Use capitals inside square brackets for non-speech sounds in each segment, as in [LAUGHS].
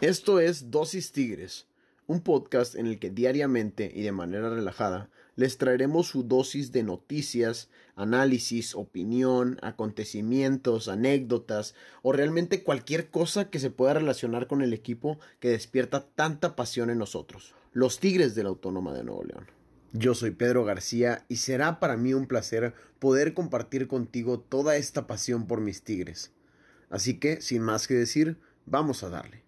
Esto es Dosis Tigres, un podcast en el que diariamente y de manera relajada les traeremos su dosis de noticias, análisis, opinión, acontecimientos, anécdotas o realmente cualquier cosa que se pueda relacionar con el equipo que despierta tanta pasión en nosotros, los Tigres de la Autónoma de Nuevo León. Yo soy Pedro García y será para mí un placer poder compartir contigo toda esta pasión por mis Tigres. Así que, sin más que decir, vamos a darle.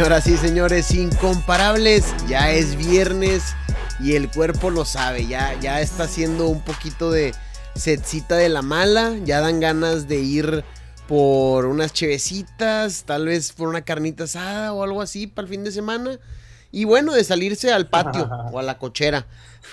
Señoras y señores, incomparables, ya es viernes y el cuerpo lo sabe, ya, ya está haciendo un poquito de setcita de la mala, ya dan ganas de ir por unas chevecitas, tal vez por una carnita asada o algo así para el fin de semana. Y bueno, de salirse al patio [LAUGHS] o a la cochera.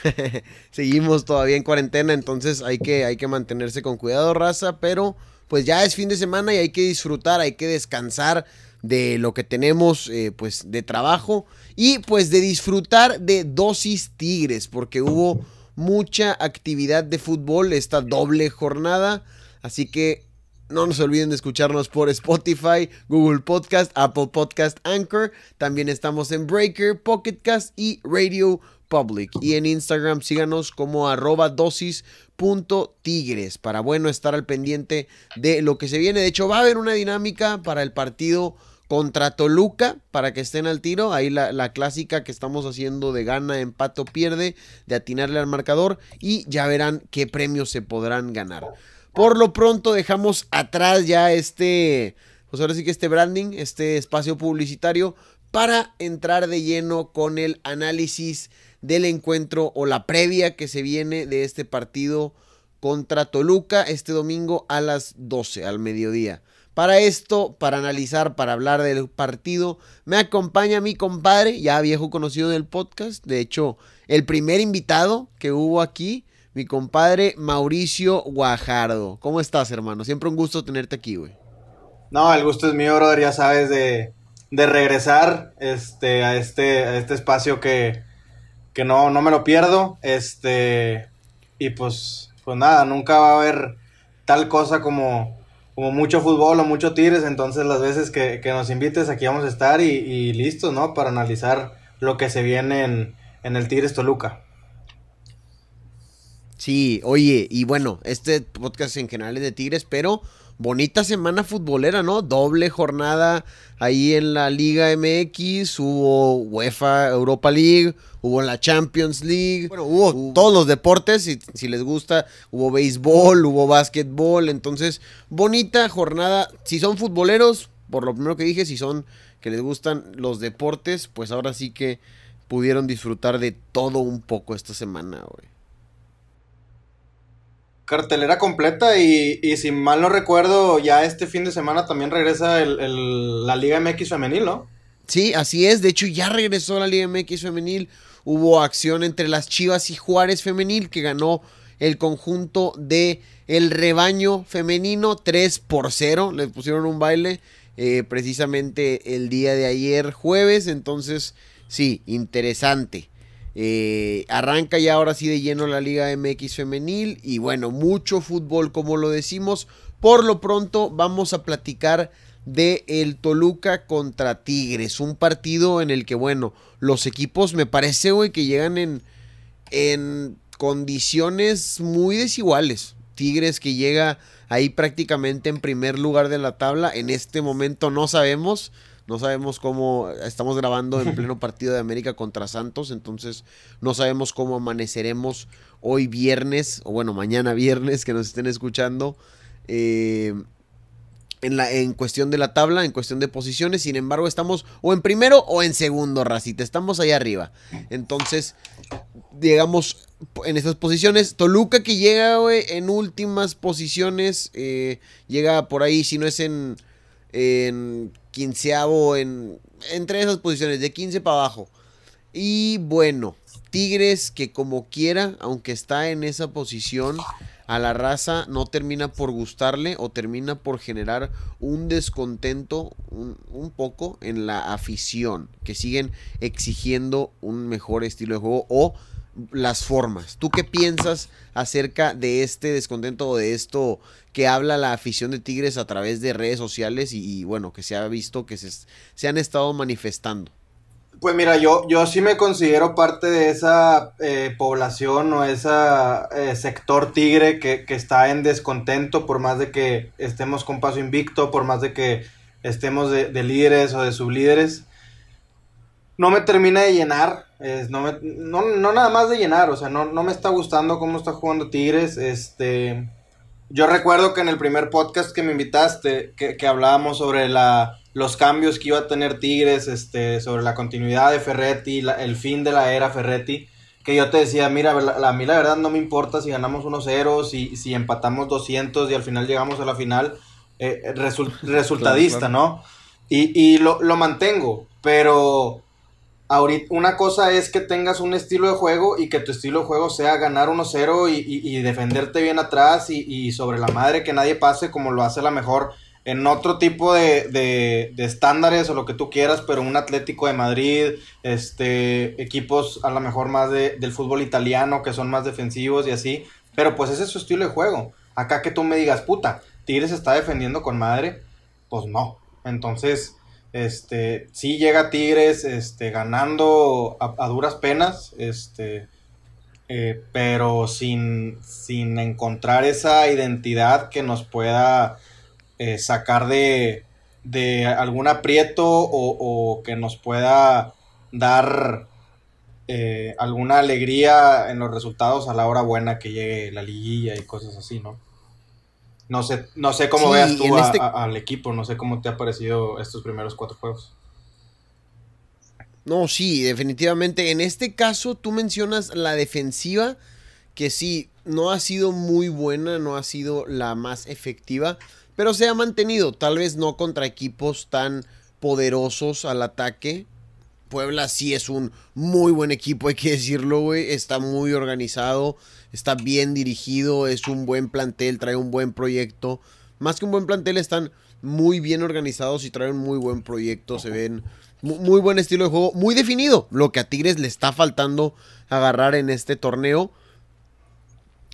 [LAUGHS] Seguimos todavía en cuarentena, entonces hay que, hay que mantenerse con cuidado, raza, pero pues ya es fin de semana y hay que disfrutar, hay que descansar de lo que tenemos eh, pues de trabajo y pues de disfrutar de dosis tigres porque hubo mucha actividad de fútbol esta doble jornada así que no nos olviden de escucharnos por Spotify, Google Podcast, Apple Podcast, Anchor. También estamos en Breaker, Pocketcast y Radio Public. Y en Instagram síganos como arroba dosis.tigres para bueno estar al pendiente de lo que se viene. De hecho va a haber una dinámica para el partido contra Toluca para que estén al tiro. Ahí la, la, clásica que estamos haciendo de gana, empate o pierde, de atinarle al marcador y ya verán qué premios se podrán ganar. Por lo pronto dejamos atrás ya este, pues ahora sí que este branding, este espacio publicitario para entrar de lleno con el análisis del encuentro o la previa que se viene de este partido contra Toluca este domingo a las 12 al mediodía. Para esto, para analizar, para hablar del partido, me acompaña mi compadre, ya viejo conocido del podcast, de hecho, el primer invitado que hubo aquí, mi compadre Mauricio Guajardo. ¿Cómo estás, hermano? Siempre un gusto tenerte aquí, güey. No, el gusto es mío, brother, ya sabes, de, de regresar este, a, este, a este espacio que, que no, no me lo pierdo. Este, y pues, pues nada, nunca va a haber tal cosa como, como mucho fútbol o mucho tires, entonces las veces que, que nos invites aquí vamos a estar y, y listos, ¿no? Para analizar lo que se viene en, en el Tigres Toluca. Sí, oye, y bueno, este podcast en general es de Tigres, pero bonita semana futbolera, ¿no? Doble jornada ahí en la Liga MX, hubo UEFA Europa League, hubo la Champions League, bueno, hubo, hubo todos los deportes, si, si, les gusta, hubo béisbol, hubo básquetbol, entonces, bonita jornada, si son futboleros, por lo primero que dije, si son que les gustan los deportes, pues ahora sí que pudieron disfrutar de todo un poco esta semana, güey cartelera completa y, y, si mal no recuerdo, ya este fin de semana también regresa el, el, la Liga MX femenil, ¿no? Sí, así es. De hecho, ya regresó la Liga MX femenil. Hubo acción entre las Chivas y Juárez femenil que ganó el conjunto de el rebaño femenino 3 por 0. Le pusieron un baile eh, precisamente el día de ayer jueves. Entonces, sí, interesante. Eh, arranca ya ahora sí de lleno la Liga MX femenil y bueno, mucho fútbol como lo decimos. Por lo pronto vamos a platicar de el Toluca contra Tigres, un partido en el que bueno, los equipos me parece güey que llegan en en condiciones muy desiguales. Tigres que llega ahí prácticamente en primer lugar de la tabla, en este momento no sabemos no sabemos cómo, estamos grabando en pleno [LAUGHS] partido de América contra Santos, entonces no sabemos cómo amaneceremos hoy viernes, o bueno, mañana viernes que nos estén escuchando. Eh, en, la, en cuestión de la tabla, en cuestión de posiciones. Sin embargo, estamos o en primero o en segundo, Racita. Estamos ahí arriba. Entonces, llegamos en estas posiciones. Toluca que llega, güey, en últimas posiciones. Eh, llega por ahí, si no es en, en quinceavo, en, entre esas posiciones, de 15 para abajo. Y bueno, Tigres que como quiera, aunque está en esa posición, a la raza no termina por gustarle o termina por generar un descontento un, un, poco en la afición, que siguen exigiendo un mejor estilo de juego o las formas. ¿Tú qué piensas acerca de este descontento o de esto que habla la afición de Tigres a través de redes sociales y, bueno, que se ha visto que se, se han estado manifestando? Pues mira, yo, yo sí me considero parte de esa eh, población o ese eh, sector tigre que, que, está en descontento por más de que estemos con paso invicto, por más de que estemos de, de líderes o de sublíderes. No me termina de llenar, es, no, me, no, no, nada más de llenar, o sea, no, no me está gustando cómo está jugando Tigres. Este, yo recuerdo que en el primer podcast que me invitaste, que, que hablábamos sobre la los cambios que iba a tener Tigres, este, sobre la continuidad de Ferretti, la, el fin de la era Ferretti, que yo te decía, mira, la, a mí la verdad no me importa si ganamos 1-0, si, si empatamos 200 y al final llegamos a la final, eh, result, [LAUGHS] resultadista. ¿no? Y, y lo, lo, mantengo, pero ahorita una cosa es que tengas un estilo de juego y que tu estilo de juego sea ganar 1-0 y, defenderte bien atrás y, y sobre la madre que nadie pase como lo hace la mejor en otro tipo de, de, de, estándares o lo que tú quieras, pero un Atlético de Madrid, este, equipos a lo mejor más de, del fútbol italiano que son más defensivos y así, pero pues ese es su estilo de juego. Acá que tú me digas, puta, Tigres está defendiendo con madre, pues no. Entonces, este, sí llega Tigres, este, ganando a, duras penas, este, eh, pero sin, sin encontrar esa identidad que nos pueda eh, sacar de, de, algún aprieto o, o, que nos pueda dar eh, alguna alegría en los resultados a la hora buena que llegue la liguilla y cosas así, ¿no? No sé, no sé cómo sí, veas tú a, este... a, al equipo, no sé cómo te ha parecido estos primeros cuatro juegos. No, sí, definitivamente. En este caso, tú mencionas la defensiva, que sí, no ha sido muy buena, no ha sido la más efectiva pero se ha mantenido, tal vez no contra equipos tan poderosos al ataque. Puebla sí es un muy buen equipo, hay que decirlo, güey. Está muy organizado, está bien dirigido, es un buen plantel, trae un buen proyecto. Más que un buen plantel, están muy bien organizados y traen un muy buen proyecto. Se ven muy buen estilo de juego, muy definido. Lo que a Tigres le está faltando agarrar en este torneo.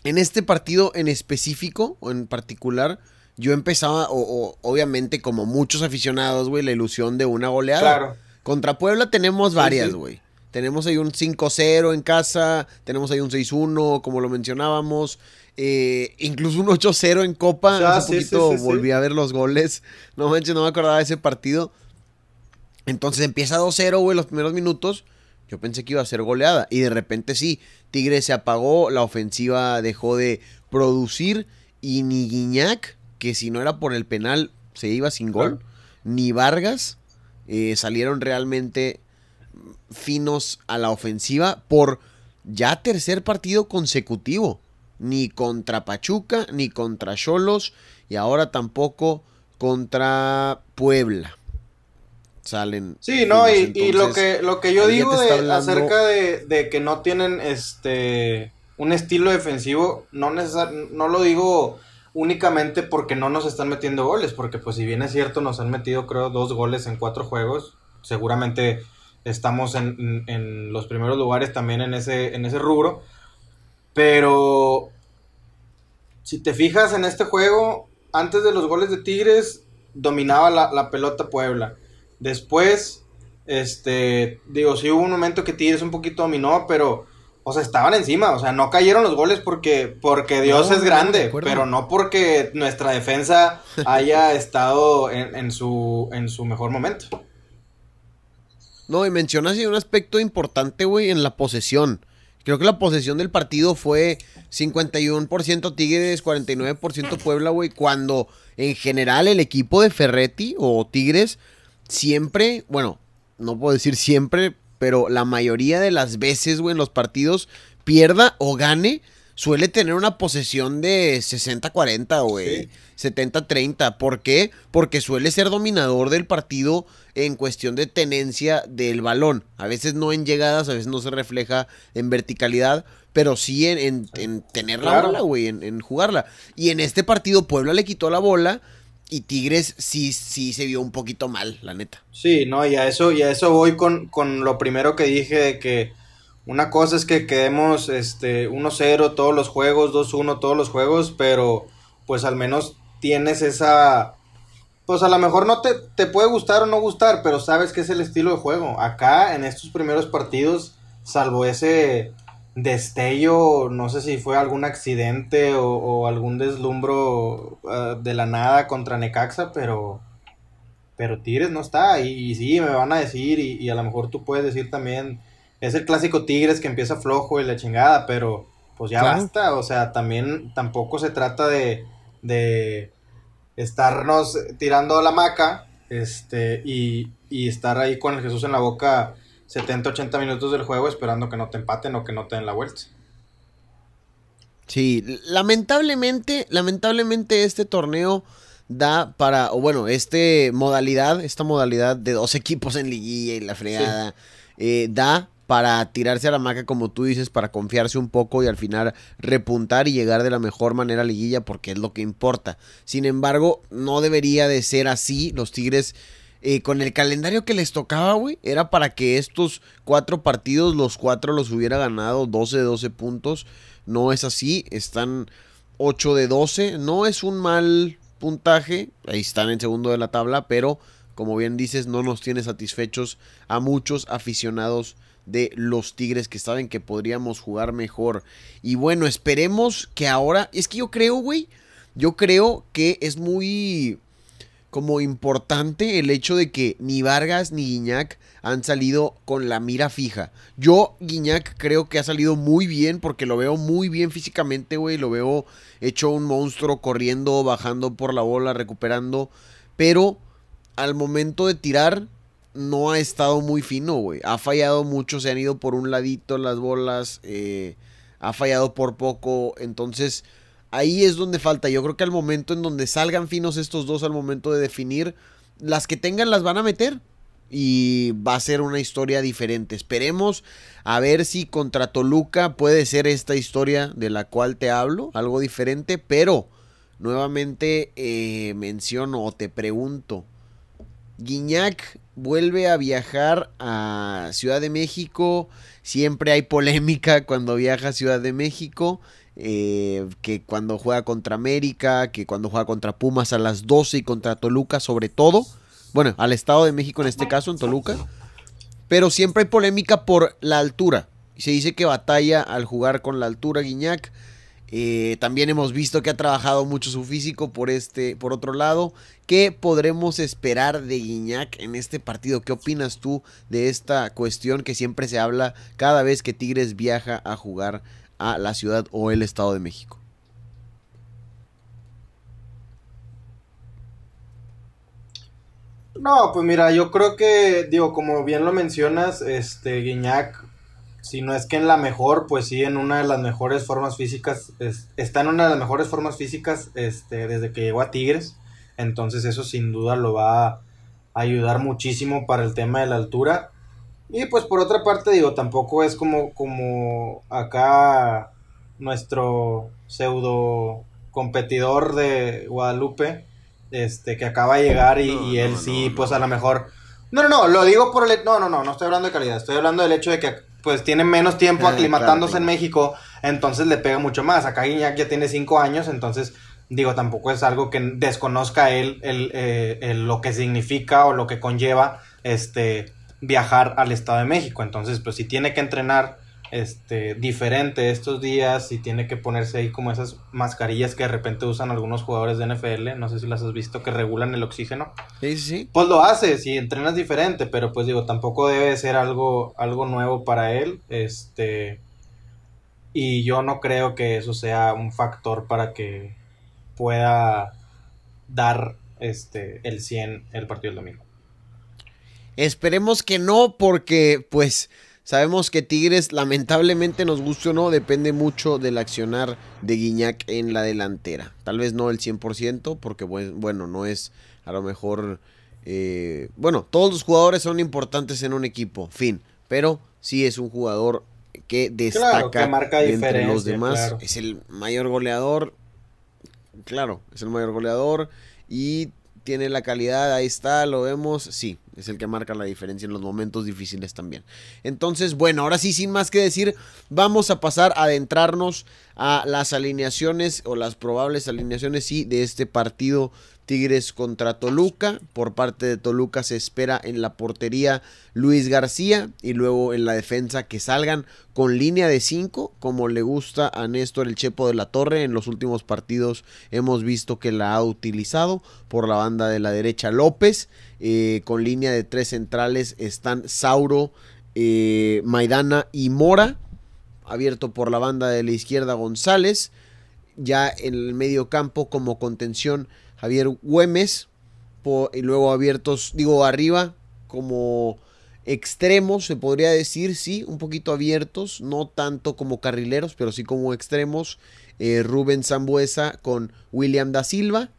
En este partido en específico, o en particular, yo empezaba, o, o, obviamente como muchos aficionados, güey, la ilusión de una goleada. Claro. Contra Puebla tenemos varias, güey. Tenemos ahí un 5-0 en casa, tenemos ahí un 6-1, como lo mencionábamos. Eh, incluso un 8-0 en Copa. Ya, Hace sí, poquito volví a ver los goles. No manches, no me acordaba de ese partido. Entonces empieza 2-0, güey, los primeros minutos. Yo pensé que iba a ser goleada. Y de repente sí, Tigre se apagó, la ofensiva dejó de producir. Y ni Guiñac que si no era por el penal se iba sin gol, claro. ni Vargas eh, salieron realmente finos a la ofensiva por ya tercer partido consecutivo. Ni contra Pachuca, ni contra Cholos, y ahora tampoco contra Puebla. Salen. Sí, no, y, Entonces, y, lo que lo que yo digo de, hablando... acerca de, de, que no tienen este un estilo defensivo, no no lo digo únicamente porque no nos están metiendo goles, porque pues si bien es cierto nos han metido creo dos goles en cuatro juegos, seguramente estamos en, en los primeros lugares también en ese, en ese rubro, pero si te fijas en este juego, antes de los goles de Tigres dominaba la, la pelota Puebla, después, este, digo, sí hubo un momento que Tigres un poquito dominó, pero o sea, estaban encima, o sea, no cayeron los goles porque, porque Dios no, es grande, no pero no porque nuestra defensa haya [LAUGHS] estado en, en, su, en su mejor momento. No, y mencionas un aspecto importante, güey, en la posesión. Creo que la posesión del partido fue 51% Tigres, 49% Puebla, güey, cuando en general el equipo de Ferretti o Tigres siempre, bueno, no puedo decir siempre, pero la mayoría de las veces, güey, en los partidos, pierda o gane suele tener una posesión de 60-40, güey. 70-30. ¿Por qué? Porque suele ser dominador del partido en cuestión de tenencia del balón. A veces no en llegadas, a veces no se refleja en verticalidad, pero sí en, tener la bola, güey, en, jugarla. Y en este partido Puebla le quitó la bola y Tigres sí, sí se vio un poquito mal, la neta. Sí, no, y a eso, y a eso voy con, con lo primero que dije de que una cosa es que quedemos este 1-0 todos los juegos, 2-1 todos los juegos, pero pues al menos tienes esa pues a lo mejor no te, te, puede gustar o no gustar, pero sabes que es el estilo de juego. Acá en estos primeros partidos, salvo ese destello, no sé si fue algún accidente o, algún deslumbro ah, de la nada contra Necaxa, pero pero Tigres no está. Y, sí, me van a decir, y, y, a lo mejor tú puedes decir también, es el clásico Tigres que empieza flojo y la chingada, pero pues ya basta, o sea, también tampoco se trata de, de estarnos tirando la maca este, y, y estar ahí con el Jesús en la boca 70, 80 minutos del juego esperando que no te empaten o que no te den la vuelta. Sí, lamentablemente, lamentablemente este torneo da para, o bueno, este modalidad, esta modalidad de dos equipos en liguilla y la fregada, eh, da para tirarse a la maca, como tú dices, para confiarse un poco y al final repuntar y llegar de la mejor manera a liguilla porque es lo que importa. Sin embargo, no debería de ser así. Los Tigres, eh, con el calendario que les tocaba, güey, era para que estos cuatro partidos, los cuatro los hubiera ganado 12 de 12 puntos. No es así, están 8 de 12. No es un mal puntaje, ahí están en segundo de la tabla, pero como bien dices, no nos tiene satisfechos a muchos aficionados de los Tigres que saben que podríamos jugar mejor. Y bueno, esperemos que ahora, es que yo creo, güey, yo creo que es muy como importante el hecho de que ni Vargas ni Guiñac han salido con la mira fija. Yo, Guiñac, creo que ha salido muy bien porque lo veo muy bien físicamente, güey. Lo veo hecho un monstruo corriendo, bajando por la bola, recuperando. Pero al momento de tirar, no ha estado muy fino, güey. Ha fallado mucho, se han ido por un ladito las bolas, eh, ha fallado por poco, entonces ahí es donde falta. Yo creo que al momento en donde salgan finos estos dos, al momento de definir, las que tengan las van a meter. Y va a ser una historia diferente. Esperemos a ver si contra Toluca puede ser esta historia de la cual te hablo, algo diferente, pero nuevamente eh, menciono o te pregunto, Guiñac vuelve a viajar a Ciudad de México. Siempre hay polémica [LAUGHS] cuando viaja a Ciudad de México. Eh, que cuando juega contra América, que cuando juega contra Pumas a las 12 y contra Toluca sobre todo. Bueno, al Estado de México en este caso, en Toluca. Pero siempre hay polémica por la altura. Se dice que batalla al jugar con la altura Guiñac. Eh, también hemos visto que ha trabajado mucho su físico por este, por otro lado. ¿Qué podremos esperar de Guiñac en este partido? ¿Qué opinas tú de esta cuestión que siempre se habla cada vez que Tigres viaja a jugar a la ciudad o el Estado de México? No, pues mira, yo creo que, digo, como bien lo mencionas, este Guiñac si no es que en la mejor, pues sí, en una de las mejores formas físicas, está en una de las mejores formas físicas este, desde que llegó a Tigres, entonces eso sin duda lo va a ayudar muchísimo para el tema de la altura. Y pues por otra parte, digo, tampoco es como, como acá nuestro pseudo competidor de Guadalupe, este, que acaba de llegar y, él sí, pues a lo mejor... No, no, no, lo digo por el... No, no, no, no estoy hablando de calidad, estoy hablando del hecho de que pues tiene menos tiempo aclimatándose en México, entonces le pega mucho más. Acá Guiñac ya tiene cinco años, entonces digo, tampoco es algo que desconozca él eh, el, lo que significa o lo que conlleva este viajar al Estado de México. Entonces, pues si tiene que entrenar este, diferente estos días y tiene que ponerse ahí como esas mascarillas que de repente usan algunos jugadores de NFL, no sé si las has visto, que regulan el oxígeno. Sí, sí. Pues lo hace, si entrenas diferente, pero pues digo, tampoco debe ser algo, algo nuevo para él, este, y yo no creo que eso sea un factor para que pueda dar este, el 100 el partido del domingo. Esperemos que no, porque pues Sabemos que Tigres, lamentablemente, nos guste o no, depende mucho del accionar de Guiñac en la delantera. Tal vez no el 100%, porque bueno, no es a lo mejor... Eh, bueno, todos los jugadores son importantes en un equipo, fin. Pero sí es un jugador que destaca entre los demás. Es el mayor goleador. Claro, es el mayor goleador. Y tiene la calidad, ahí está, lo vemos, sí, es el que marca la diferencia en los momentos difíciles también. Entonces, bueno, ahora sí, sin más que decir, vamos a pasar a adentrarnos a las alineaciones o las probables alineaciones, sí, de este partido Tigres contra Toluca. Por parte de Toluca se espera en la portería Luis García y luego en la defensa que salgan con línea de 5, como le gusta a Néstor el Chepo de la Torre. En los últimos partidos hemos visto que la ha utilizado por la banda de la derecha López. Eh, con línea de tres centrales están Sauro, eh, Maidana y Mora. Abierto por la banda de la izquierda González. Ya en el medio campo como contención Javier Güemes, y luego abiertos, digo, arriba, como extremos, se podría decir, sí, un poquito abiertos, no tanto como carrileros, pero sí como extremos. Eh, Rubén Zambuesa con William da Silva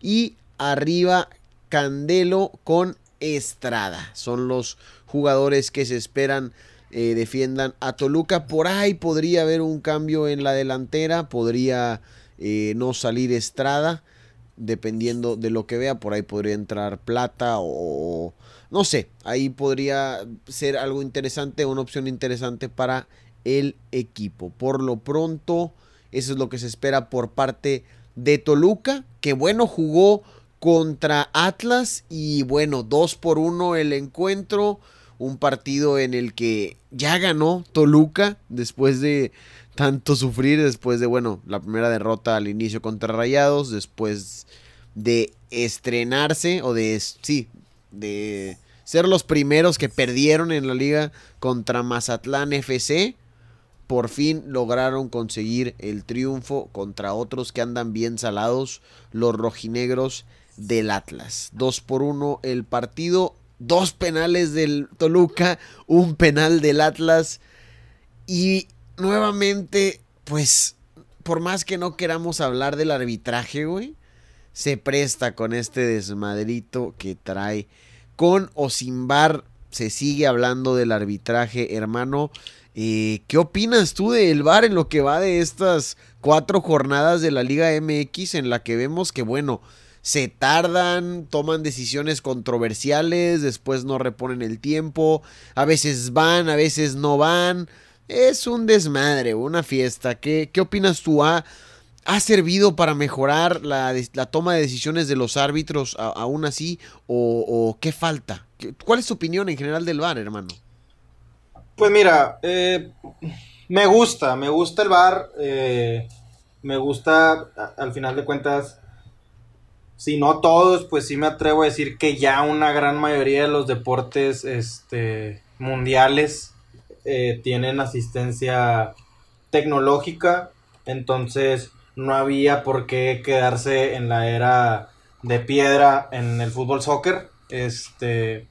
y arriba Candelo con Estrada. Son los jugadores que se esperan eh, defiendan a Toluca. Por ahí podría haber un cambio en la delantera, podría eh, no salir Estrada dependiendo de lo que vea, por ahí podría entrar plata o no sé, ahí podría ser algo interesante, una opción interesante para el equipo. Por lo pronto, eso es lo que se espera por parte de Toluca, que bueno, jugó contra Atlas y bueno, 2 por 1 el encuentro, un partido en el que ya ganó Toluca después de tanto sufrir después de, bueno, la primera derrota al inicio contra Rayados, después de estrenarse o de, sí, de ser los primeros que perdieron en la liga contra Mazatlán FC. Por fin lograron conseguir el triunfo contra otros que andan bien salados, los rojinegros del Atlas. Dos por uno el partido, dos penales del Toluca, un penal del Atlas y nuevamente, pues, por más que no queramos hablar del arbitraje, güey, se presta con este desmadrito que trae. Con o sin bar, se sigue hablando del arbitraje, hermano. Eh, ¿Qué opinas tú del VAR en lo que va de estas cuatro jornadas de la Liga MX en la que vemos que, bueno, se tardan, toman decisiones controversiales, después no reponen el tiempo, a veces van, a veces no van? Es un desmadre, una fiesta. ¿Qué, qué opinas tú? ¿Ha, ¿Ha servido para mejorar la, toma de decisiones de los árbitros aún así? O, qué falta? ¿Cuál es tu opinión en general del VAR, hermano? Pues mira, eh, me gusta, me gusta el VAR. Eh, me gusta, al final de cuentas, si no todos, pues sí me atrevo a decir que ya una gran mayoría de los deportes este, mundiales eh, tienen asistencia tecnológica. Entonces, no había por qué quedarse en la era de piedra en el fútbol soccer. Este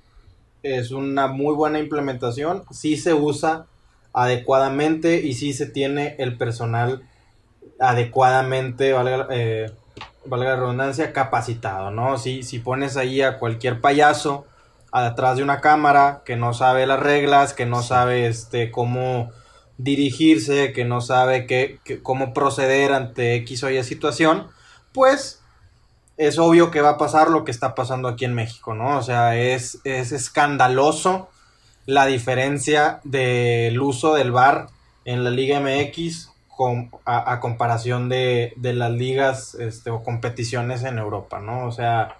es una muy buena implementación. Sí se usa adecuadamente y sí se tiene el personal adecuadamente, valga, eh, valga la redundancia, capacitado, ¿no? Si, si pones ahí a cualquier payaso atrás de una cámara que no sabe las reglas, que no sabe este, cómo dirigirse, que no sabe qué, cómo proceder ante X o Y situación, pues es obvio que va a pasar lo que está pasando aquí en México, ¿no? O sea, es, es escandaloso la diferencia del uso del VAR en la Liga MX con, a, comparación de, de las ligas este, o competiciones en Europa, ¿no? O sea,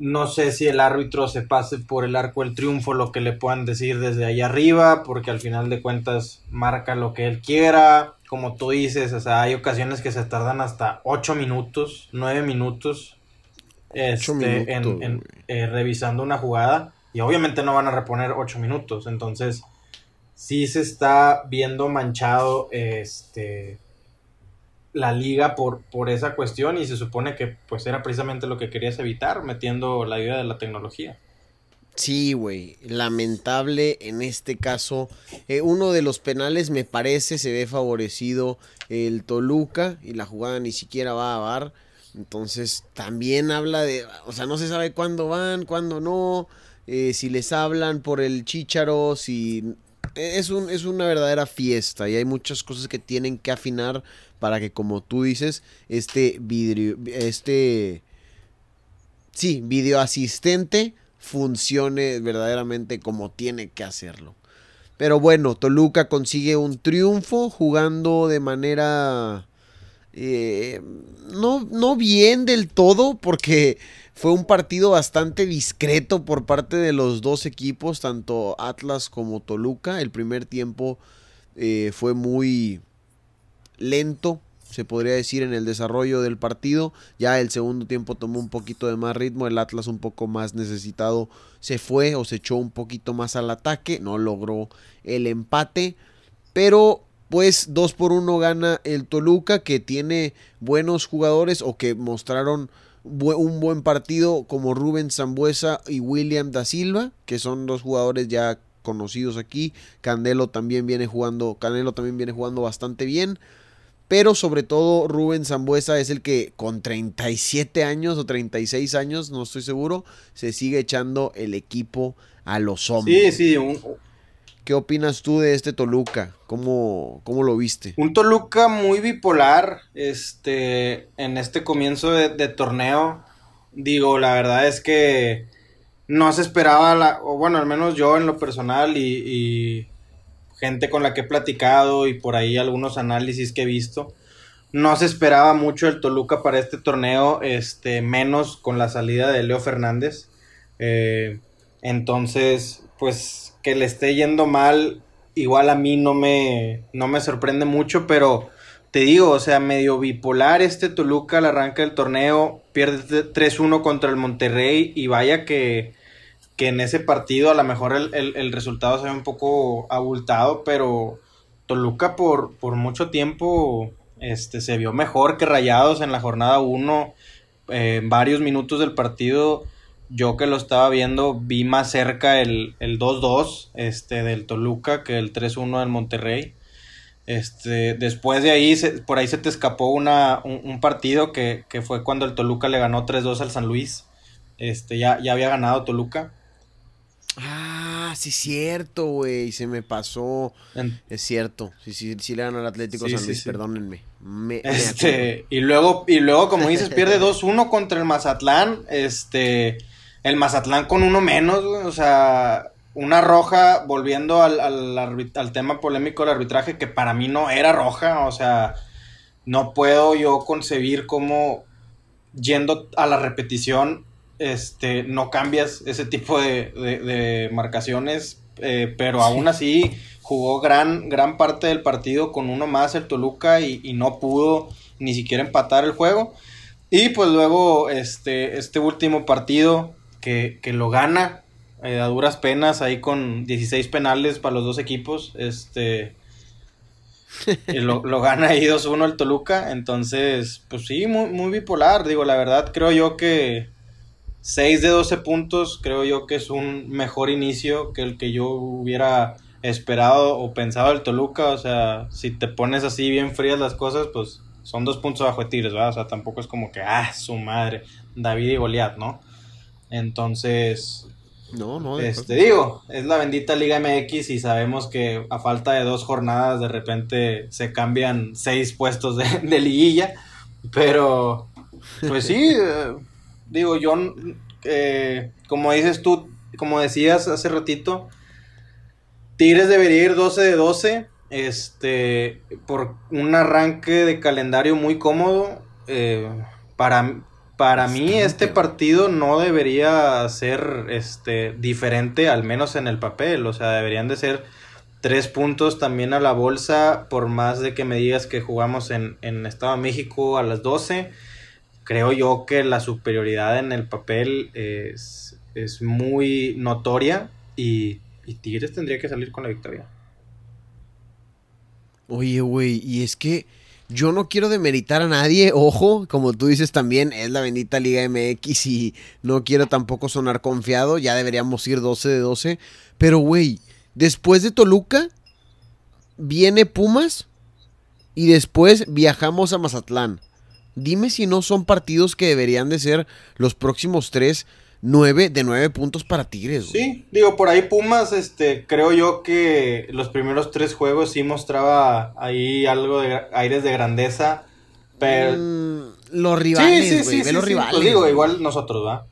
no sé si el árbitro se pase por el arco del triunfo, lo que le puedan decir desde ahí arriba, porque al final de cuentas marca lo que él quiera. Como tú dices, o sea, hay ocasiones que se tardan hasta 8 minutos, 9 minutos, este, en, eh, revisando una jugada. Y obviamente no van a reponer 8 minutos. Entonces, sí se está viendo manchado este la liga por, por esa cuestión y se supone que pues era precisamente lo que querías evitar metiendo la ayuda de la tecnología. Sí, güey, lamentable en este caso. Eh, uno de los penales me parece se ve favorecido el Toluca y la jugada ni siquiera va a bar. Entonces también habla de, o sea, no se sabe cuándo van, cuándo no, eh, si les hablan por el chícharo, si... Eh, es, un, es una verdadera fiesta y hay muchas cosas que tienen que afinar para que, como tú dices, este vidrio, este, sí, video asistente funcione verdaderamente como tiene que hacerlo. Pero bueno, Toluca consigue un triunfo jugando de manera eh, no, no bien del todo, porque fue un partido bastante discreto por parte de los dos equipos, tanto Atlas como Toluca. El primer tiempo eh, fue muy lento, se podría decir, en el desarrollo del partido. Ya el segundo tiempo tomó un poquito de más ritmo, el Atlas un poco más necesitado se fue o se echó un poquito más al ataque, no logró el empate, pero pues 2 por 1 gana el Toluca que tiene buenos jugadores o que mostraron un buen partido como Rubén Zambuesa y William da Silva, que son dos jugadores ya conocidos aquí. Candelo también viene jugando, Canelo también viene jugando bastante bien. Pero sobre todo Rubén Zambuesa es el que con 37 años o 36 años, no estoy seguro, se sigue echando el equipo a los hombros. Sí, sí, un, ¿Qué opinas tú de este Toluca? ¿Cómo, cómo lo viste? Un Toluca muy bipolar este, en este comienzo de, torneo. Digo, la verdad es que no se esperaba, la, o bueno, al menos yo en lo personal y, gente con la que he platicado y por ahí algunos análisis que he visto, no se esperaba mucho el Toluca para este torneo, este, menos con la salida de Leo Fernández. Eh, entonces, pues que le esté yendo mal, igual a mí no me, no me sorprende mucho, pero te digo, o sea, medio bipolar este Toluca al arranque del torneo, pierde 3-1 contra el Monterrey y vaya que, que en ese partido a lo mejor el, resultado se ve un poco abultado, pero Toluca por, por mucho tiempo este, se vio mejor que Rayados en la jornada 1, eh, varios minutos del partido yo que lo estaba viendo, vi más cerca el, 2-2 este, del Toluca que el 3-1 del Monterrey. Este, después de ahí, por ahí se te escapó una, un, partido que, fue cuando el Toluca le ganó 3-2 al San Luis. Este, ya, ya había ganado Toluca. Ah, sí, cierto, güey. Se me pasó. es cierto. Sí, sí, sí le ganó al Atlético San Luis, perdónenme. este, y luego, y luego, como dices, [LAUGHS] pierde 2-1 contra el Mazatlán. Este el Mazatlán con uno menos, O sea, una roja, volviendo al, al, tema polémico del arbitraje, que para mí no era roja. O sea, no puedo yo concebir cómo yendo a la repetición, este, no cambias ese tipo de, marcaciones. Eh, pero aún así jugó gran, gran parte del partido con uno más el Toluca y, y no pudo ni siquiera empatar el juego. Y pues luego este, este último partido que, lo gana eh, a duras penas ahí con 16 penales para los dos equipos. Este [LAUGHS] lo, gana ahí 2-1 el Toluca. Entonces, pues sí, muy, muy bipolar. Digo, la verdad, creo yo que 6 de 12 puntos, creo yo que es un mejor inicio que el que yo hubiera esperado o pensado del Toluca. O sea, si te pones así bien frías las cosas, pues son dos puntos bajo de Tigres, ¿verdad? O sea, tampoco es como que, ah, su madre, David y Goliat, ¿no? Entonces, no, no. Este, digo, es la bendita Liga MX y sabemos que a falta de dos jornadas de repente se cambian seis puestos de, liguilla. Pero, pues sí, [LAUGHS] digo, yo, eh, como dices tú, como decías hace ratito, Tigres debería ir 12 de 12, este, por un arranque de calendario muy cómodo. Eh, para, para mí este partido no debería ser este diferente, al menos en el papel. O sea, deberían de ser tres puntos también a la bolsa, por más de que me digas que jugamos en, en Estado de México a las 12. Creo yo que la superioridad en el papel es, es muy notoria y, y Tigres tendría que salir con la victoria. Oye, güey, y es que yo no quiero demeritar a nadie, ojo, como tú dices también, es la bendita Liga MX y no quiero tampoco sonar confiado, ya deberíamos ir 12 de 12, pero güey, después de Toluca viene Pumas y después viajamos a Mazatlán. Dime si no son partidos que deberían de ser los próximos tres, nueve de nueve puntos para Tigres. Sí, digo, por ahí Pumas, este, creo yo que los primeros tres juegos sí mostraba ahí algo de aires de grandeza, pero... Mm, los rivales, güey, ve los rivales. Pues digo, igual nosotros, ¿va?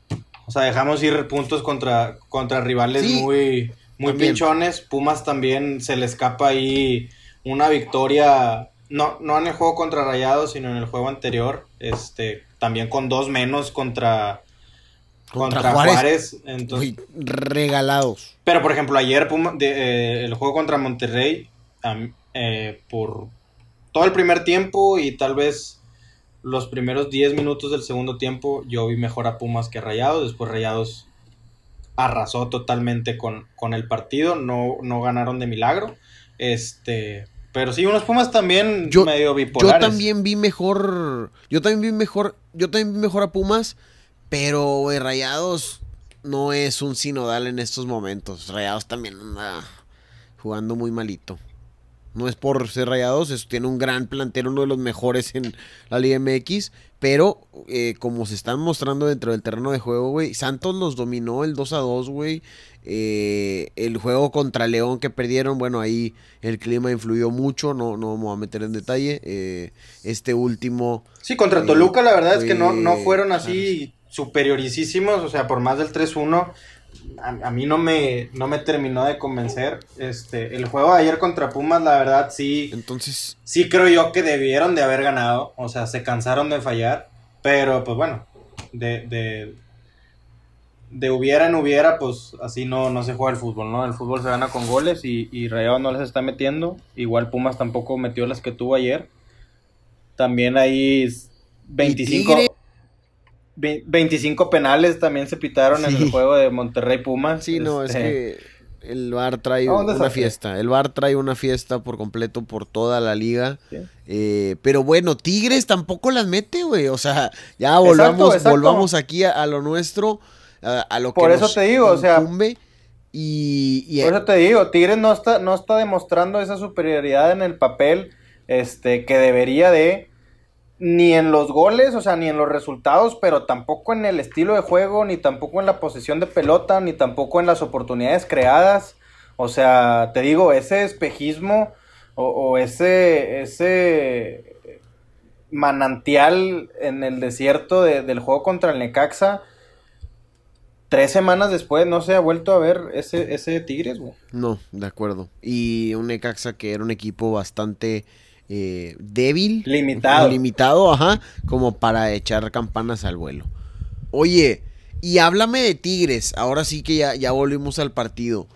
O sea, dejamos ir puntos contra, contra rivales muy, muy pinchones. Pumas también se le escapa ahí una victoria no, no en el juego contra Rayados, sino en el juego anterior. Este, también con dos menos contra, contra, Juárez. entonces, regalados. Pero por ejemplo, ayer eh, el juego contra Monterrey, eh, por todo el primer tiempo y tal vez los primeros 10 minutos del segundo tiempo, yo vi mejor a Pumas que a Rayados. Después Rayados arrasó totalmente con, con el partido, no, no ganaron de milagro. Este, pero sí, unos Pumas también yo, medio bipolares. Yo también vi mejor. Yo también vi mejor. Yo también vi mejor a Pumas. Pero, güey, Rayados no es un sinodal en estos momentos. Rayados también anda jugando muy malito. No es por ser Rayados, es, tiene un gran plantel, uno de los mejores en la Liga MX. Pero, eh, como se están mostrando dentro del terreno de juego, güey, Santos los dominó el 2 a 2, güey. Eh, el juego contra León que perdieron, bueno, ahí el clima influyó mucho, no, no me voy a meter en detalle. Eh, este último. Sí, contra Toluca, la verdad es que no, no fueron así superiorísimos, o sea, por más del 3-1. A, mí no me, no me terminó de convencer. Este, el juego de ayer contra Pumas, la verdad, sí. Entonces. Sí, creo yo que debieron de haber ganado. O sea, se cansaron de fallar. Pero, pues bueno, de de hubiera en hubiera, pues así no, no se juega el fútbol, ¿no? El fútbol se gana con goles y, y Rayados no les está metiendo. Igual Pumas tampoco metió las que tuvo ayer. También hay 25, 25 penales también se pitaron en el juego de Monterrey Pumas. Sí, no, es este, que el VAR trae una fiesta. El VAR trae una fiesta por completo por toda la liga. Eh, pero bueno, Tigres tampoco las mete, güey. O sea, ya volvamos, volvamos aquí a lo nuestro a, lo que Por eso te digo, o sea, y, Por eso te digo, Tigres no está, no está demostrando esa superioridad en el papel este, que debería de, ni en los goles, o sea, ni en los resultados, pero tampoco en el estilo de juego, ni tampoco en la posesión de pelota, ni tampoco en las oportunidades creadas. O sea, te digo, ese espejismo o, ese, ese manantial en el desierto del juego contra el Necaxa tres semanas después no se ha vuelto a ver ese, ese Tigres, güey. No, de acuerdo. Y un Necaxa que era un equipo bastante eh, débil. Limitado. Limitado, ajá, como para echar campanas al vuelo. Oye, y háblame de Tigres, ahora sí que ya, ya volvimos al partido.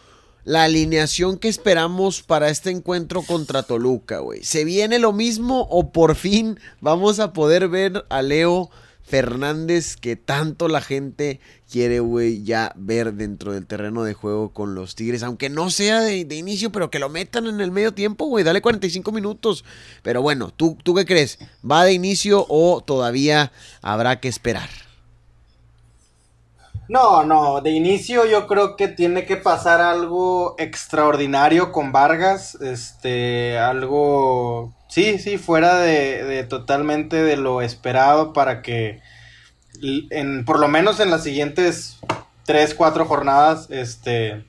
La alineación que esperamos para este encuentro contra Toluca, güey. ¿Se viene lo mismo o por fin vamos a poder ver a Leo Fernández que tanto la gente quiere, güey, ya ver dentro del terreno de juego con los Tigres, aunque no sea de, inicio, pero que lo metan en el medio tiempo, güey, dale 45 minutos. Pero bueno, ¿tú, ¿tú qué crees? ¿Va de inicio o todavía habrá que esperar? No, no, de inicio yo creo que tiene que pasar algo extraordinario con Vargas, este, algo Sí, sí, fuera de, totalmente de lo esperado para que en, por lo menos en las siguientes tres, cuatro jornadas, este,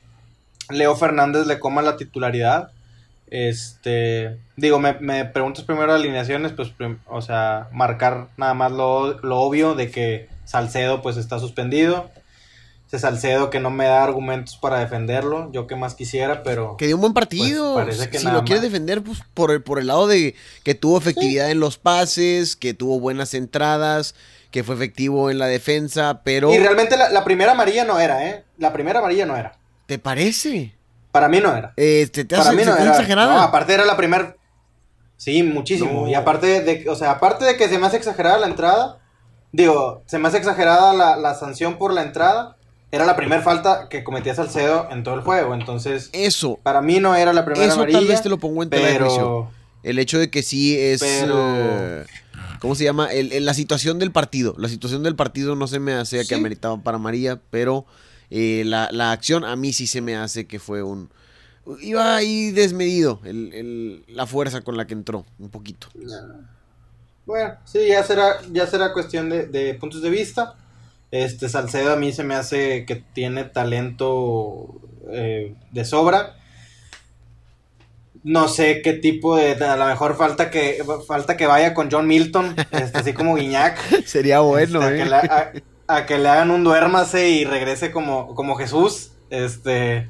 Leo Fernández le coma la titularidad. Este, digo, me, me preguntas primero alineaciones, pues, o sea, marcar nada más lo, lo obvio de que Salcedo, pues, está suspendido. Salcedo que no me da argumentos para defenderlo. Yo que más quisiera, pero. Que dio un buen partido. Pues, si lo quiere defender, pues por el, por el lado de que tuvo efectividad en los pases, que tuvo buenas entradas, que fue efectivo en la defensa, pero. Y realmente la, primera amarilla no era, ¿eh? La primera amarilla no era. ¿Te parece? Para mí no era. Este, ¿te Para mí no era. exagerada? No, aparte era la primera. Sí, muchísimo. Y aparte de, o sea, aparte de que se me hace exagerada la entrada, digo, se me hace exagerada la, la sanción por la entrada era la primera falta que cometía Salcedo en todo el juego. Entonces, eso. Para mí no era la primera eso tal vez te lo pongo en pero, El hecho de que sí es. Pero- eh, ¿Cómo se llama? El- el- la situación del partido. La situación del partido no se me hace que Sí. ameritaba para María, pero eh, la, la acción a mí sí se me hace que fue un. Iba ahí desmedido el- la fuerza con la que entró, un poquito. Bueno, sí, ya será, ya será cuestión de, de puntos de vista. Este Salcedo a mí se me hace que tiene talento eh, de sobra. No sé qué tipo de. A lo mejor falta que falta que vaya con John Milton, este, así como Guiñac. [LAUGHS] Sería bueno, Este, a, ¿eh? que le, a- a que le hagan un duérmase y regrese como, como Jesús, este,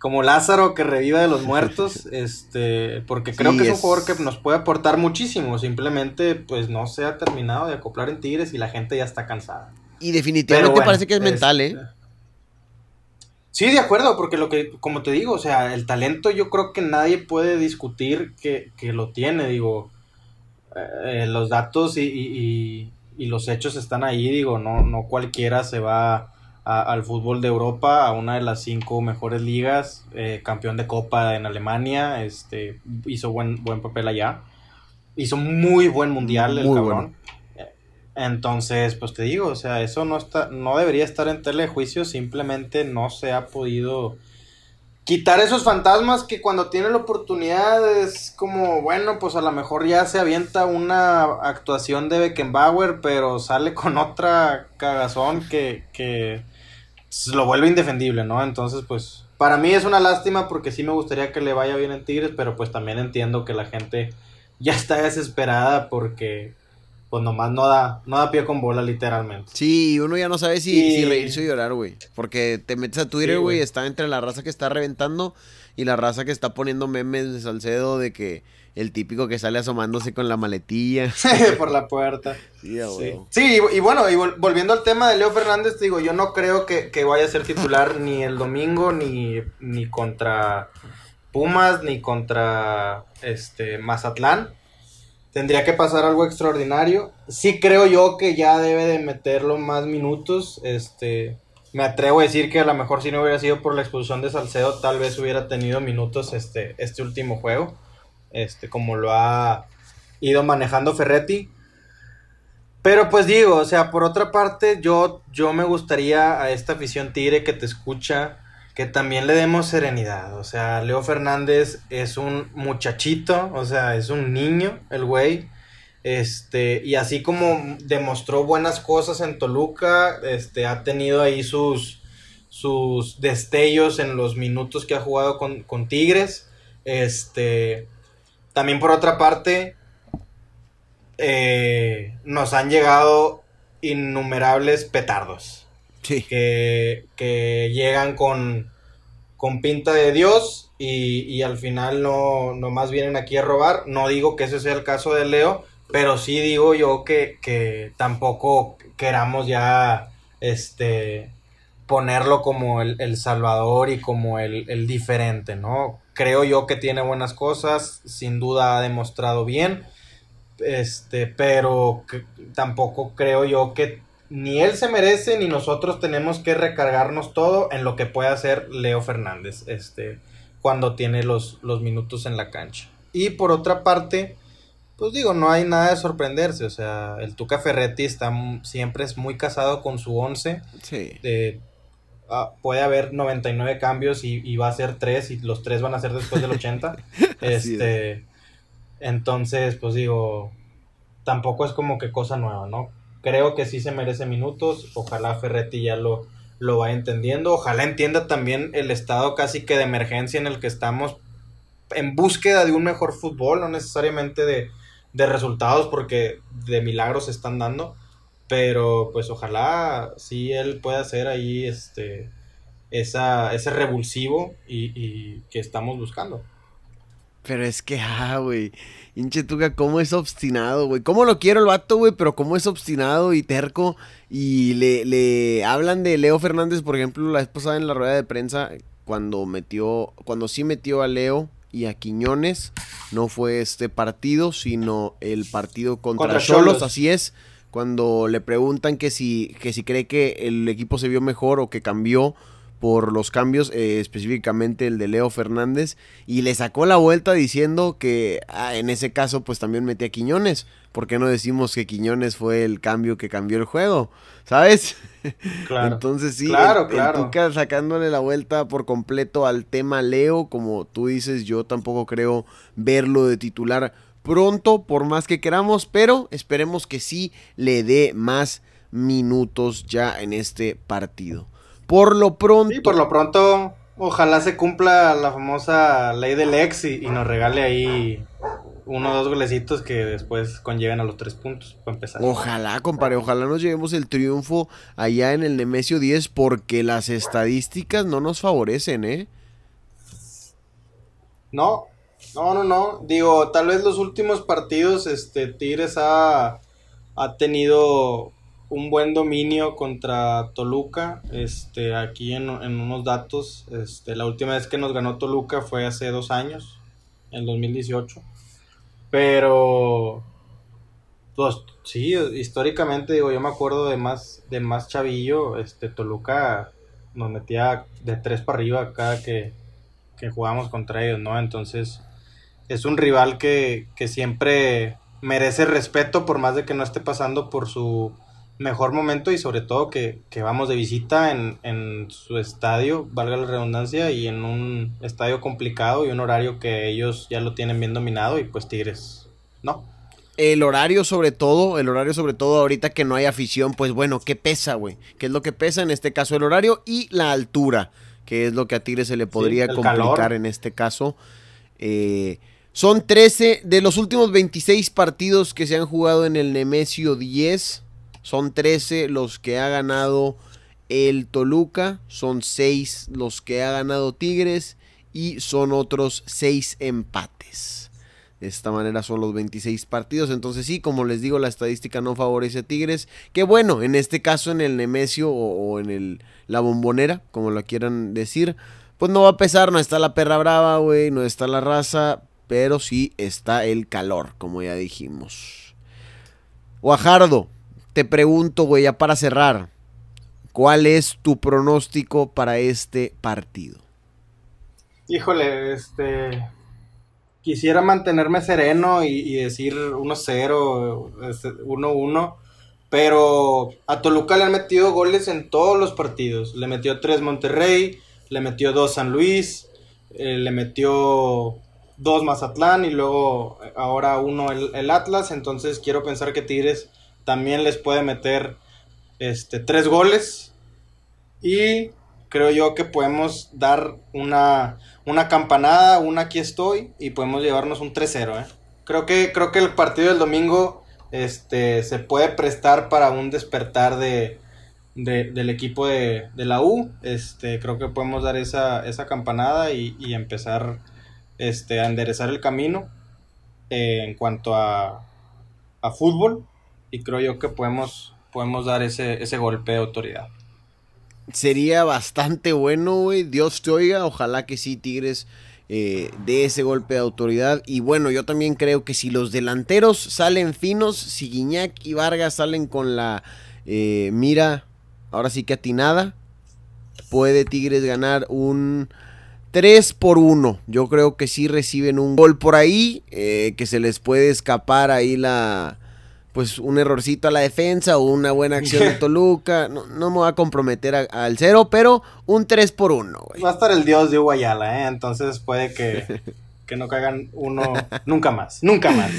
como Lázaro que reviva de los [LAUGHS] muertos, este, porque creo Sí, que es, un jugador que nos puede aportar muchísimo, simplemente pues no se ha terminado de acoplar en Tigres y la gente ya está cansada. Y definitivamente bueno, parece que es mental, ¿eh? este, Sí, de acuerdo, porque lo que, como te digo, o sea, el talento yo creo que nadie puede discutir que, que lo tiene, digo, eh, los datos y, y- y- y los hechos están ahí, digo, no, no cualquiera se va a- al fútbol de Europa, a una de las cinco mejores ligas, eh, campeón de Copa en Alemania, este, hizo buen, buen papel allá, hizo muy buen mundial el cabrón. Entonces, pues te digo, o sea, eso no está, no debería estar en tela de juicio, simplemente no se ha podido quitar esos fantasmas que cuando tiene la oportunidad es como, bueno, pues a lo mejor ya se avienta una actuación de Beckenbauer, pero sale con otra cagazón que, que lo vuelve indefendible, ¿no? Entonces, pues, para mí es una lástima porque sí me gustaría que le vaya bien en Tigres, pero pues también entiendo que la gente ya está desesperada porque pues nomás no da, no da pie con bola literalmente. Sí, uno ya no sabe si, Y- si reírse o llorar, güey. Porque te metes a Twitter, güey, está entre la raza que está reventando y la raza que está poniendo memes de Salcedo de que el típico que sale asomándose con la maletilla. [LAUGHS] por la puerta. Sí, Sí, y, y bueno, y vol- volviendo al tema de Leo Fernández, te digo, yo no creo que, que vaya a ser titular ni el domingo, ni, ni contra Pumas, ni contra este Mazatlán. Tendría que pasar algo extraordinario. Sí creo yo que ya debe de meterlo más minutos. Este, me atrevo a decir que a lo mejor si no hubiera sido por la expulsión de Salcedo, tal vez hubiera tenido minutos este, este último juego. Este, como lo ha ido manejando Ferretti. Pero pues digo, o sea, por otra parte, yo, yo me gustaría a esta afición tigre que te escucha, que también le demos serenidad. O sea, Leo Fernández es un muchachito, o sea, es un niño, el güey. Este, y así como demostró buenas cosas en Toluca, este, ha tenido ahí sus, sus destellos en los minutos que ha jugado con, con Tigres. Este, también por otra parte, eh, nos han llegado innumerables petardos Que, que llegan con, con pinta de Dios y, y al final no, no más vienen aquí a robar. No digo que ese sea el caso de Leo, pero sí digo yo que, que tampoco queramos ya este ponerlo como el, el salvador y como el, el diferente, ¿no? Creo yo que tiene buenas cosas, sin duda ha demostrado bien, este, pero que- tampoco creo yo que ni él se merece ni nosotros tenemos que recargarnos todo en lo que puede hacer Leo Fernández, este, cuando tiene los, los minutos en la cancha. Y por otra parte, pues digo, no hay nada de sorprenderse, o sea, el Tuca Ferretti está siempre es muy casado con su once, Sí. de, ah, puede haber 99 cambios y, y va a ser 3 y los 3 van a ser después del 80. [LAUGHS] Así este, entonces, pues digo, tampoco es como que cosa nueva, ¿no? Creo que sí se merece minutos, ojalá Ferretti ya lo, lo va entendiendo, ojalá entienda también el estado casi que de emergencia en el que estamos en búsqueda de un mejor fútbol, no necesariamente de, de resultados porque de milagros se están dando, pero pues ojalá sí él pueda hacer ahí este esa, ese revulsivo y, y que estamos buscando. Pero es que, ah, güey. Hinche Tuca, cómo es obstinado, güey. Cómo lo quiero el vato, güey, pero cómo es obstinado y terco. Y le, le hablan de Leo Fernández, por ejemplo, la vez pasada en la rueda de prensa, cuando metió, cuando sí metió a Leo y a Quiñones, no fue este partido, sino el partido contra, Cholos, así es. Cuando le preguntan que si, que si cree que el equipo se vio mejor o que cambió por los cambios, eh, específicamente el de Leo Fernández, y le sacó la vuelta diciendo que ah, en ese caso pues también metía Quiñones. ¿Por qué no decimos que Quiñones fue el cambio que cambió el juego? ¿Sabes? Claro. [LAUGHS] Entonces sí, claro, claro. sacándole la vuelta por completo al tema Leo, como tú dices, yo tampoco creo verlo de titular pronto, por más que queramos, pero esperemos que sí le dé más minutos ya en este partido. Por lo pronto. Sí, por lo pronto, ojalá se cumpla la famosa ley del ex y, nos regale ahí uno o dos golecitos que después conlleven a los tres puntos para empezar. Ojalá, compadre, ojalá nos llevemos el triunfo allá en el Nemesio 10 porque las estadísticas no nos favorecen, ¿eh? No, no, no, no. Digo, tal vez los últimos partidos, este, Tigres ha, ha tenido un buen dominio contra Toluca. Este, aquí en, unos datos, este, la última vez que nos ganó Toluca fue hace dos años, en 2018. Pero, pues sí, históricamente, digo, yo me acuerdo de más, de más chavillo, este, Toluca nos metía de tres para arriba cada que, que jugábamos contra ellos, ¿no? Entonces, es un rival que, que siempre merece respeto por más de que no esté pasando por su mejor momento y sobre todo que, vamos de visita en, en, su estadio, valga la redundancia, y en un estadio complicado y un horario que ellos ya lo tienen bien dominado y pues Tigres, ¿no? El horario sobre todo, el horario sobre todo ahorita que no hay afición, pues bueno, ¿qué pesa, güey? ¿Qué es lo que pesa en este caso el horario y la altura? Que es lo que a Tigres se le podría complicar en este caso. Eh, son 13 de los últimos 26 partidos que se han jugado en el Nemesio 10 son 13 los que ha ganado el Toluca, son 6 los que ha ganado Tigres y son otros 6 empates. De esta manera son los 26 partidos. Entonces sí, como les digo, la estadística no favorece a Tigres. Que bueno, en este caso en el Nemesio o, en el, la bombonera, como lo quieran decir, pues no va a pesar. No está la perra brava, güey, no está la raza, pero sí está el calor, como ya dijimos. Guajardo, te pregunto, güey, ya para cerrar, ¿cuál es tu pronóstico para este partido? Híjole, este. Quisiera mantenerme sereno y, decir 1-0, 1-1, este, pero a Toluca le han metido goles en todos los partidos. Le metió 3 Monterrey, le metió 2 San Luis, eh, le metió 2 Mazatlán y luego eh, ahora uno el, el Atlas. Entonces quiero pensar que Tigres también les puede meter este, tres goles. Y creo yo que podemos dar una, una campanada, una aquí estoy, y podemos llevarnos un 3-0. ¿eh? Creo, que, creo que el partido del domingo este, se puede prestar para un despertar de, del equipo de, la U. Este, creo que podemos dar esa, esa campanada y, empezar este, a enderezar el camino eh, en cuanto a, a fútbol y creo yo que podemos, podemos dar ese, ese golpe de autoridad. Sería bastante bueno, güey. Dios te oiga. Ojalá que sí, Tigres eh, ese golpe de autoridad. Y bueno, yo también creo que si los delanteros salen finos, si Guiñac y Vargas salen con la eh, mira, ahora sí que atinada, puede Tigres ganar un 3 por 1. Yo creo que sí reciben un gol por ahí, eh, que se les puede escapar ahí la pues un errorcito a la defensa o una buena acción de [LAUGHS] Toluca. No, no me voy a comprometer al cero, pero un 3 por 1, güey. Va a estar el dios de Guayala, ¿eh? Entonces puede que, que no caigan uno [LAUGHS] nunca más. Nunca más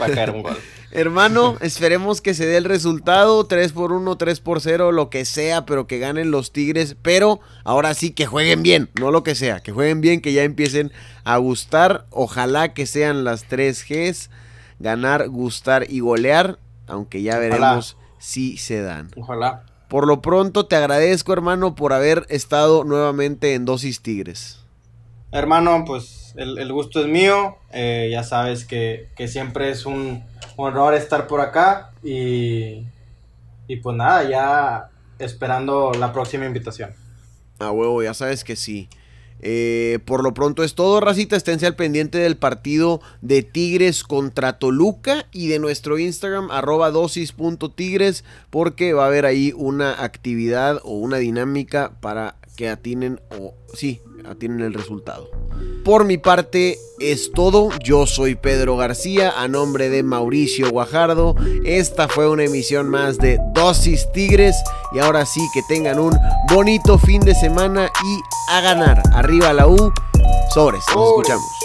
va a caer un gol. [LAUGHS] Hermano, esperemos que se dé el resultado, 3 por 1, 3 por 0, lo que sea, pero que ganen los Tigres, pero ahora sí que jueguen bien, no lo que sea, que jueguen bien, que ya empiecen a gustar, ojalá que sean las 3 Gs, ganar, gustar y golear, aunque ya veremos si se dan. Ojalá. Por lo pronto te agradezco, hermano, por haber estado nuevamente en Dosis Tigres. Hermano, pues el, gusto es mío. Eh, ya sabes que, siempre es un honor estar por acá. Y, y pues nada, ya esperando la próxima invitación. A huevo, ya sabes que sí. Eh, por lo pronto es todo, racita. Esténse al pendiente del partido de Tigres contra Toluca y de nuestro Instagram, arroba dosis.tigres, porque va a haber ahí una actividad o una dinámica para que atinen o sí, atinen el resultado. Por mi parte es todo, yo soy Pedro García a nombre de Mauricio Guajardo, esta fue una emisión más de Dosis Tigres. Y ahora sí que tengan un bonito fin de semana y a ganar, arriba la U, sobres, nos escuchamos.